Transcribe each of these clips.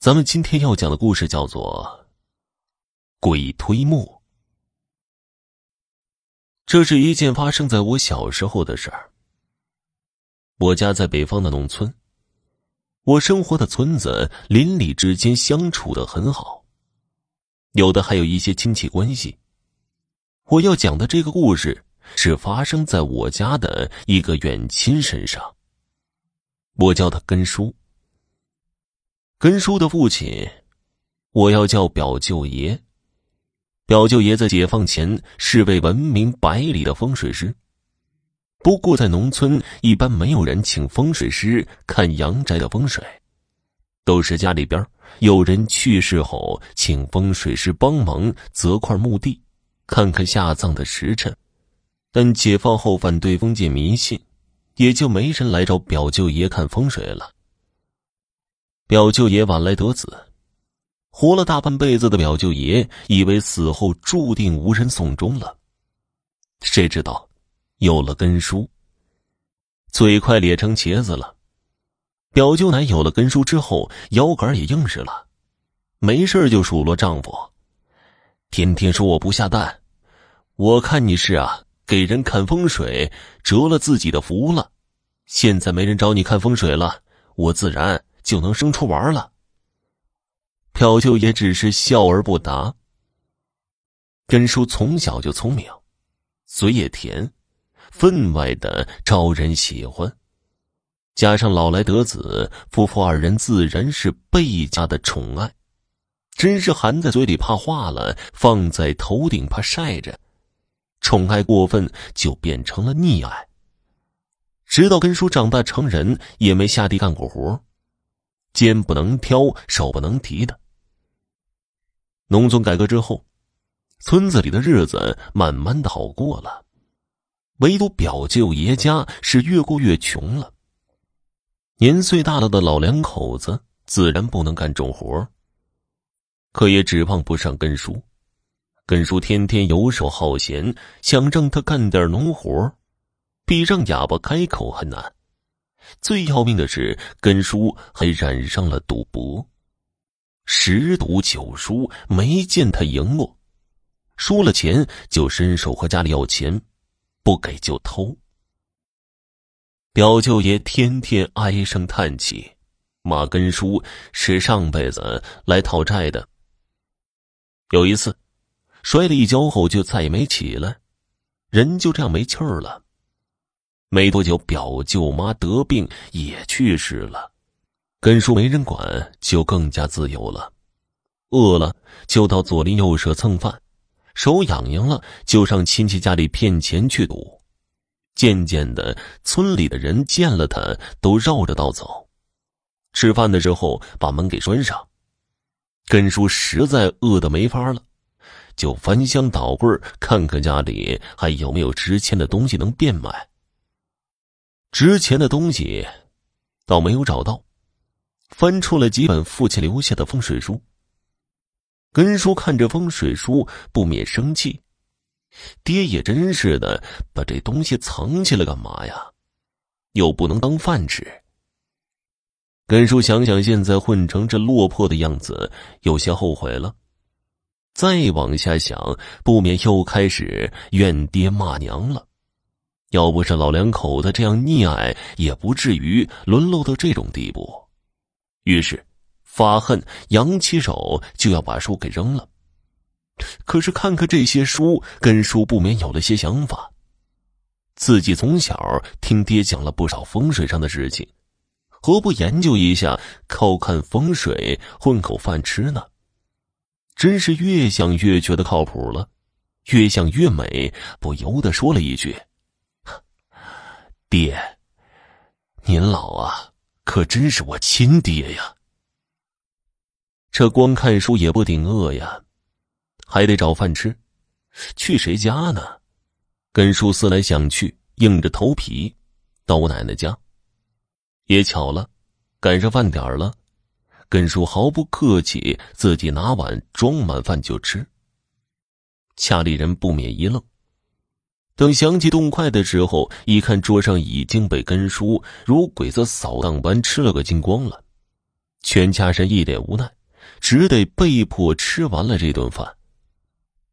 咱们今天要讲的故事叫做《鬼推磨》。这是一件发生在我小时候的事儿。我家在北方的农村，我生活的村子邻里之间相处的很好，有的还有一些亲戚关系。我要讲的这个故事是发生在我家的一个远亲身上。我叫他根叔。根叔的父亲，我要叫表舅爷。表舅爷在解放前是位闻名百里的风水师。不过在农村，一般没有人请风水师看阳宅的风水，都是家里边有人去世后，请风水师帮忙择块墓地，看看下葬的时辰。但解放后反对封建迷信，也就没人来找表舅爷看风水了。表舅爷晚来得子，活了大半辈子的表舅爷以为死后注定无人送终了，谁知道有了根叔，嘴快咧成茄子了。表舅奶有了根叔之后，腰杆也硬实了，没事就数落丈夫，天天说我不下蛋，我看你是啊给人看风水折了自己的福了，现在没人找你看风水了，我自然。就能生出娃了。表舅也只是笑而不答。根叔从小就聪明，嘴也甜，分外的招人喜欢。加上老来得子，夫妇二人自然是倍加的宠爱，真是含在嘴里怕化了，放在头顶怕晒着。宠爱过分，就变成了溺爱。直到根叔长大成人，也没下地干过活。肩不能挑，手不能提的。农村改革之后，村子里的日子慢慢的好过了，唯独表舅爷家是越过越穷了。年岁大了的老两口子自然不能干重活，可也指望不上根叔。根叔天天游手好闲，想让他干点农活，比让哑巴开口还难。最要命的是，根叔还染上了赌博，十赌九输，没见他赢过。输了钱就伸手和家里要钱，不给就偷。表舅爷天天唉声叹气，骂根叔是上辈子来讨债的。有一次，摔了一跤后就再也没起来，人就这样没气儿了。没多久，表舅妈得病也去世了，根叔没人管，就更加自由了。饿了就到左邻右舍蹭饭，手痒痒了就上亲戚家里骗钱去赌。渐渐的，村里的人见了他都绕着道走。吃饭的时候把门给拴上。根叔实在饿得没法了，就翻箱倒柜看看家里还有没有值钱的东西能变卖。值钱的东西，倒没有找到，翻出了几本父亲留下的风水书。根叔看着风水书，不免生气：“爹也真是的，把这东西藏起来干嘛呀？又不能当饭吃。”根叔想想现在混成这落魄的样子，有些后悔了。再往下想，不免又开始怨爹骂娘了。要不是老两口子这样溺爱，也不至于沦落到这种地步。于是，发恨，扬起手就要把书给扔了。可是看看这些书，根叔不免有了些想法。自己从小听爹讲了不少风水上的事情，何不研究一下，靠看风水混口饭吃呢？真是越想越觉得靠谱了，越想越美，不由得说了一句。爹，您老啊，可真是我亲爹呀！这光看书也不顶饿呀，还得找饭吃，去谁家呢？根叔思来想去，硬着头皮到我奶奶家。也巧了，赶上饭点了，根叔毫不客气，自己拿碗装满饭就吃。家里人不免一愣。等想起动筷的时候，一看桌上已经被根叔如鬼子扫荡般吃了个精光了。全家人一脸无奈，只得被迫吃完了这顿饭。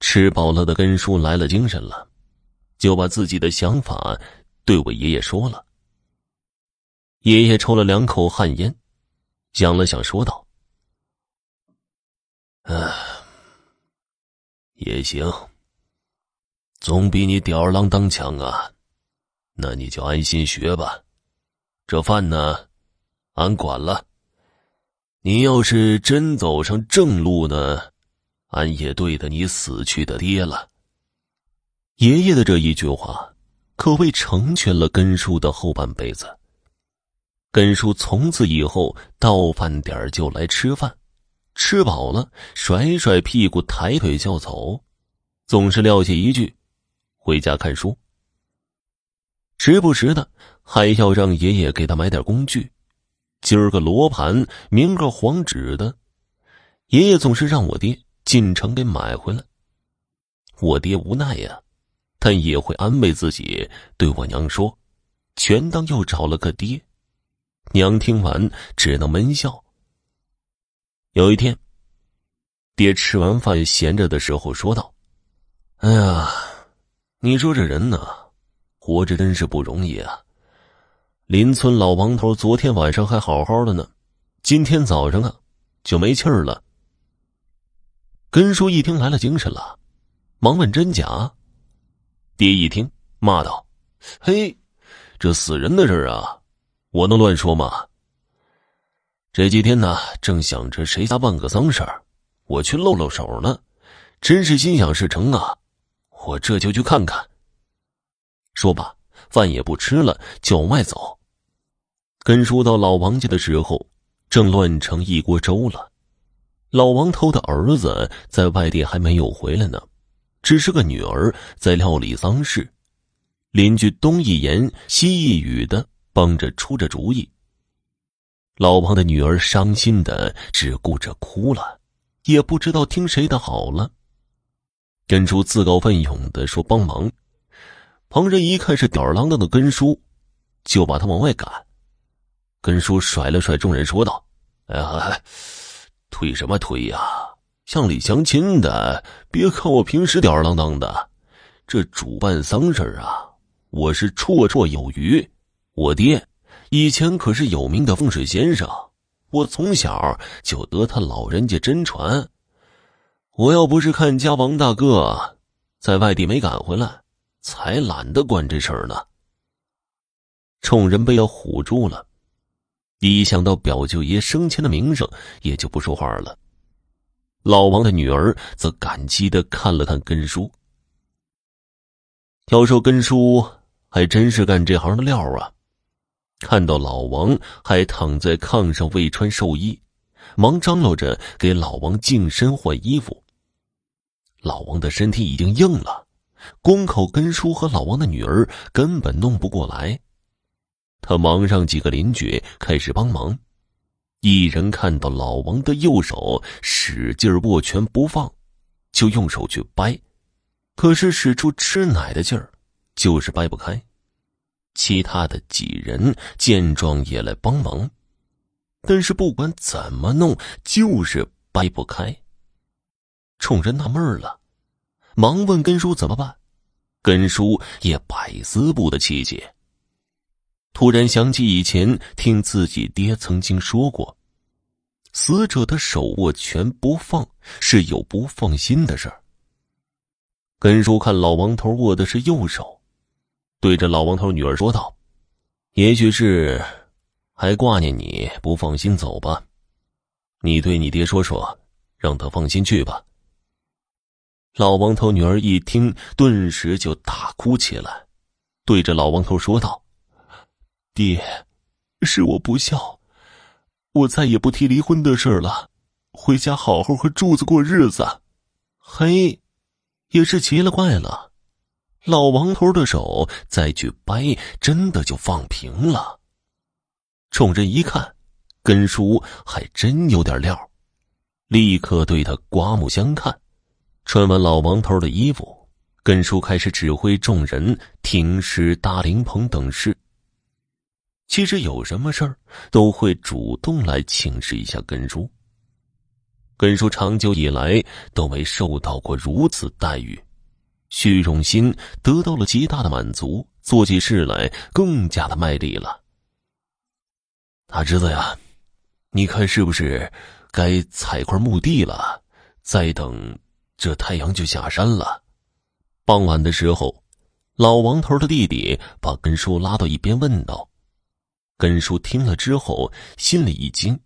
吃饱了的根叔来了精神了，就把自己的想法对我爷爷说了。爷爷抽了两口旱烟，想了想，说道：“啊，也行，总比你吊儿郎当强啊。那你就安心学吧，这饭呢，俺管了。你要是真走上正路呢？”俺也对得你死去的爹了。爷爷的这一句话，可谓成全了根叔的后半辈子。根叔从此以后到饭点就来吃饭，吃饱了甩甩屁股抬腿就走，总是撂下一句：“回家看书。”时不时的还要让爷爷给他买点工具，今儿个罗盘，明个黄纸的。爷爷总是让我爹。进城给买回来，我爹无奈呀，但也会安慰自己，对我娘说：“全当又找了个爹。”娘听完只能闷笑。有一天，爹吃完饭闲着的时候说道：“哎呀，你说这人呢，活着真是不容易啊！邻村老王头昨天晚上还好好的呢，今天早上啊就没气儿了。”根叔一听来了精神了，忙问真假。爹一听骂道：“嘿，这死人的事儿啊，我能乱说吗？这几天呢，正想着谁家办个丧事儿我去露露手呢，真是心想事成啊！我这就去看看。”说罢，饭也不吃了，就往外走。根叔到老王家的时候，正乱成一锅粥了。老王头的儿子在外地还没有回来呢，只是个女儿在料理丧事，邻居东一言西一语的帮着出着主意。老王的女儿伤心的只顾着哭了，也不知道听谁的好了。根叔自告奋勇的说帮忙，旁人一看是吊儿郎当的根叔，就把他往外赶。根叔甩了甩众人说道：“哎呀！”推什么推呀？乡里乡亲的，别看我平时吊儿郎当的，这主办丧事啊，我是绰绰有余。我爹以前可是有名的风水先生，我从小就得他老人家真传。我要不是看家王大哥在外地没赶回来，才懒得管这事儿呢。众人被要唬住了。一想到表舅爷生前的名声，也就不说话了。老王的女儿则感激的看了看根叔。要说根叔还真是干这行的料啊！看到老王还躺在炕上未穿寿衣，忙张罗着给老王净身换衣服。老王的身体已经硬了，光口根叔和老王的女儿根本弄不过来。他忙让几个邻居开始帮忙，一人看到老王的右手使劲握拳不放，就用手去掰，可是使出吃奶的劲儿，就是掰不开。其他的几人见状也来帮忙，但是不管怎么弄，就是掰不开。众人纳闷了，忙问根叔怎么办，根叔也百思不得其解。突然想起以前听自己爹曾经说过，死者的手握拳不放是有不放心的事儿。根叔看老王头握的是右手，对着老王头女儿说道：“也许是还挂念你不放心走吧，你对你爹说说，让他放心去吧。”老王头女儿一听，顿时就大哭起来，对着老王头说道。爹，是我不孝，我再也不提离婚的事了，回家好好和柱子过日子。嘿，也是奇了怪了，老王头的手再去掰，真的就放平了。众人一看，根叔还真有点料，立刻对他刮目相看。穿完老王头的衣服，根叔开始指挥众人停尸搭灵棚等事。其实有什么事儿都会主动来请示一下根叔。根叔长久以来都没受到过如此待遇，虚荣心得到了极大的满足，做起事来更加的卖力了。大侄子呀，你看是不是该采块墓地了？再等，这太阳就下山了。傍晚的时候，老王头的弟弟把根叔拉到一边，问道。根叔听了之后，心里一惊，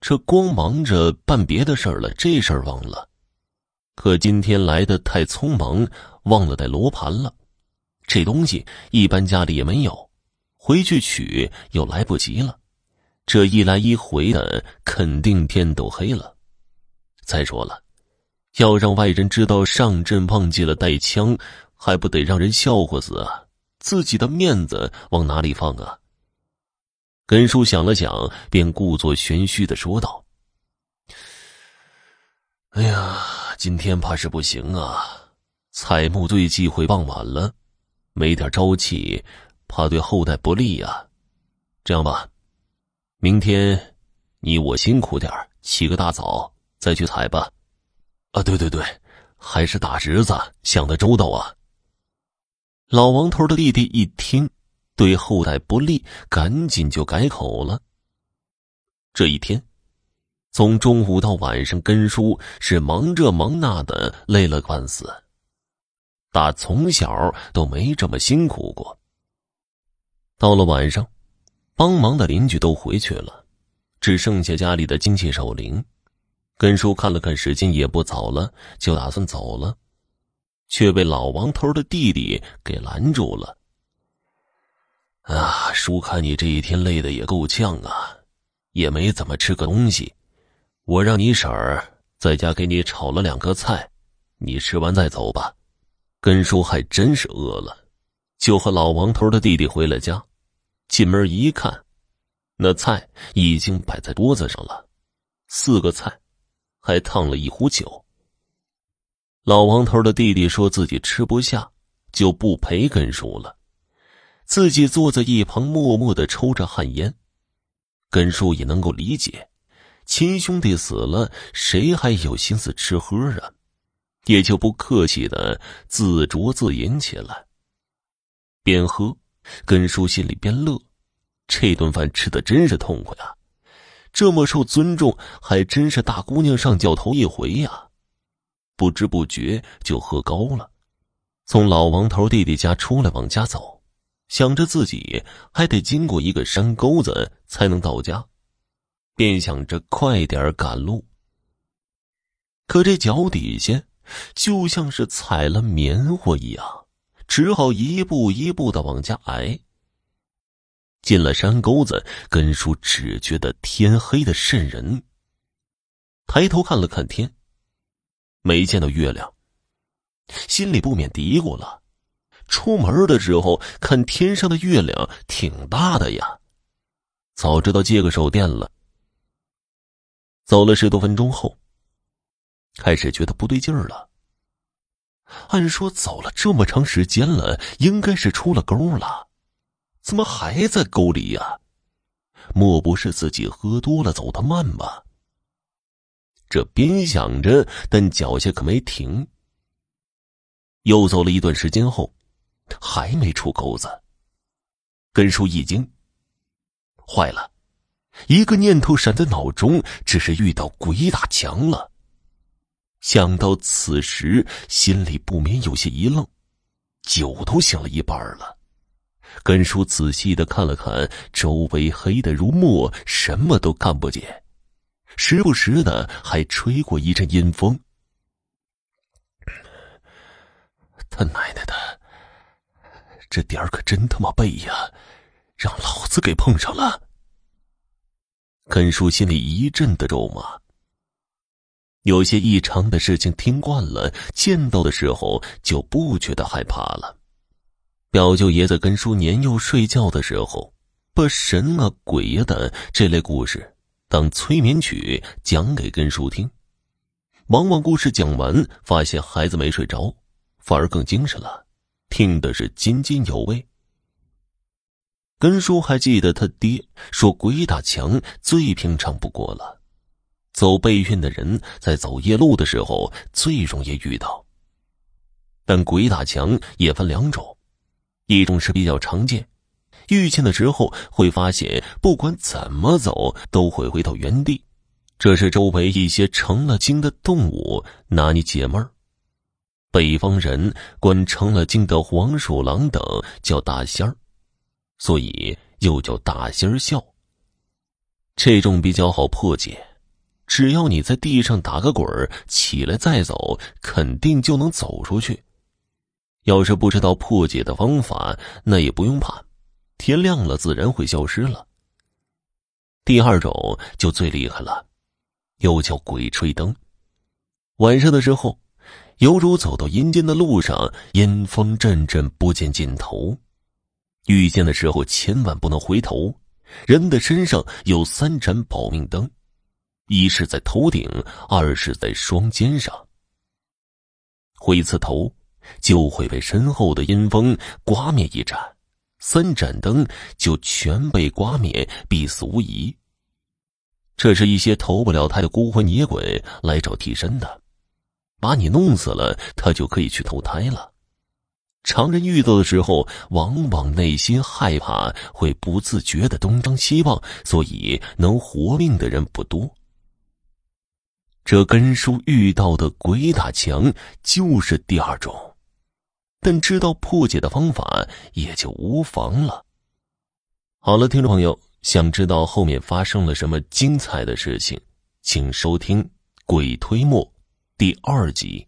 这光忙着办别的事儿了，这事儿忘了。可今天来的太匆忙，忘了带罗盘了。这东西一般家里也没有，回去取又来不及了。这一来一回的，肯定天都黑了。再说了，要让外人知道上阵忘记了带枪，还不得让人笑话死啊？自己的面子往哪里放啊？根叔想了想，便故作玄虚的说道：“哎呀，今天怕是不行啊！采木队忌讳傍晚了，没点朝气，怕对后代不利呀。这样吧，明天你我辛苦点起个大早再去采吧。啊，对对对，还是大侄子想的周到啊！”老王头的弟弟一听。对后代不利，赶紧就改口了。这一天，从中午到晚上，根叔是忙这忙那的，累了半死。打从小都没这么辛苦过。到了晚上，帮忙的邻居都回去了，只剩下家里的精气守灵。根叔看了看时间，也不早了，就打算走了，却被老王头的弟弟给拦住了。啊，叔看你这一天累的也够呛啊，也没怎么吃个东西。我让你婶儿在家给你炒了两个菜，你吃完再走吧。根叔还真是饿了，就和老王头的弟弟回了家。进门一看，那菜已经摆在桌子上了，四个菜，还烫了一壶酒。老王头的弟弟说自己吃不下，就不陪根叔了。自己坐在一旁，默默的抽着旱烟。根叔也能够理解，亲兄弟死了，谁还有心思吃喝啊？也就不客气的自酌自饮起来。边喝，根叔心里边乐，这顿饭吃的真是痛快啊！这么受尊重，还真是大姑娘上轿头一回呀！不知不觉就喝高了，从老王头弟弟家出来，往家走。想着自己还得经过一个山沟子才能到家，便想着快点赶路。可这脚底下就像是踩了棉花一样，只好一步一步的往家挨。进了山沟子，根叔只觉得天黑的渗人。抬头看了看天，没见到月亮，心里不免嘀咕了。出门的时候看天上的月亮挺大的呀，早知道借个手电了。走了十多分钟后，开始觉得不对劲儿了。按说走了这么长时间了，应该是出了沟了，怎么还在沟里呀？莫不是自己喝多了走得慢吧？这边想着，但脚下可没停。又走了一段时间后。还没出沟子，根叔一惊。坏了，一个念头闪在脑中，只是遇到鬼打墙了。想到此时，心里不免有些一愣，酒都醒了一半了。根叔仔细的看了看周围，黑的如墨，什么都看不见，时不时的还吹过一阵阴风。他奶奶的！这点儿可真他妈背呀！让老子给碰上了。根叔心里一阵的咒骂。有些异常的事情听惯了，见到的时候就不觉得害怕了。表舅爷在根叔年幼睡觉的时候，把神啊鬼呀的这类故事当催眠曲讲给根叔听。往往故事讲完，发现孩子没睡着，反而更精神了。听的是津津有味。根叔还记得他爹说鬼打墙最平常不过了，走背运的人在走夜路的时候最容易遇到。但鬼打墙也分两种，一种是比较常见，遇见的时候会发现不管怎么走都会回到原地，这是周围一些成了精的动物拿你解闷儿。北方人管成了精的黄鼠狼等叫大仙儿。所以又叫大仙儿笑。这种比较好破解，只要你在地上打个滚儿，起来再走，肯定就能走出去。要是不知道破解的方法，那也不用怕，天亮了自然会消失了。第二种就最厉害了，又叫鬼吹灯。晚上的时候，犹如走到阴间的路上，阴风阵阵，不见尽头。遇见的时候千万不能回头，人的身上有三盏保命灯，一是在头顶，二是在双肩上。回一次头，就会被身后的阴风刮灭一盏，三盏灯就全被刮灭，必死无疑。这是一些投不了胎的孤魂野鬼来找替身的，把你弄死了，他就可以去投胎了。常人遇到的时候，往往内心害怕，会不自觉的东张西望，所以能活命的人不多。这根叔遇到的鬼打墙就是第二种，但知道破解的方法也就无妨了。好了，听众朋友，想知道后面发生了什么精彩的事情，请收听《鬼推磨》第二集。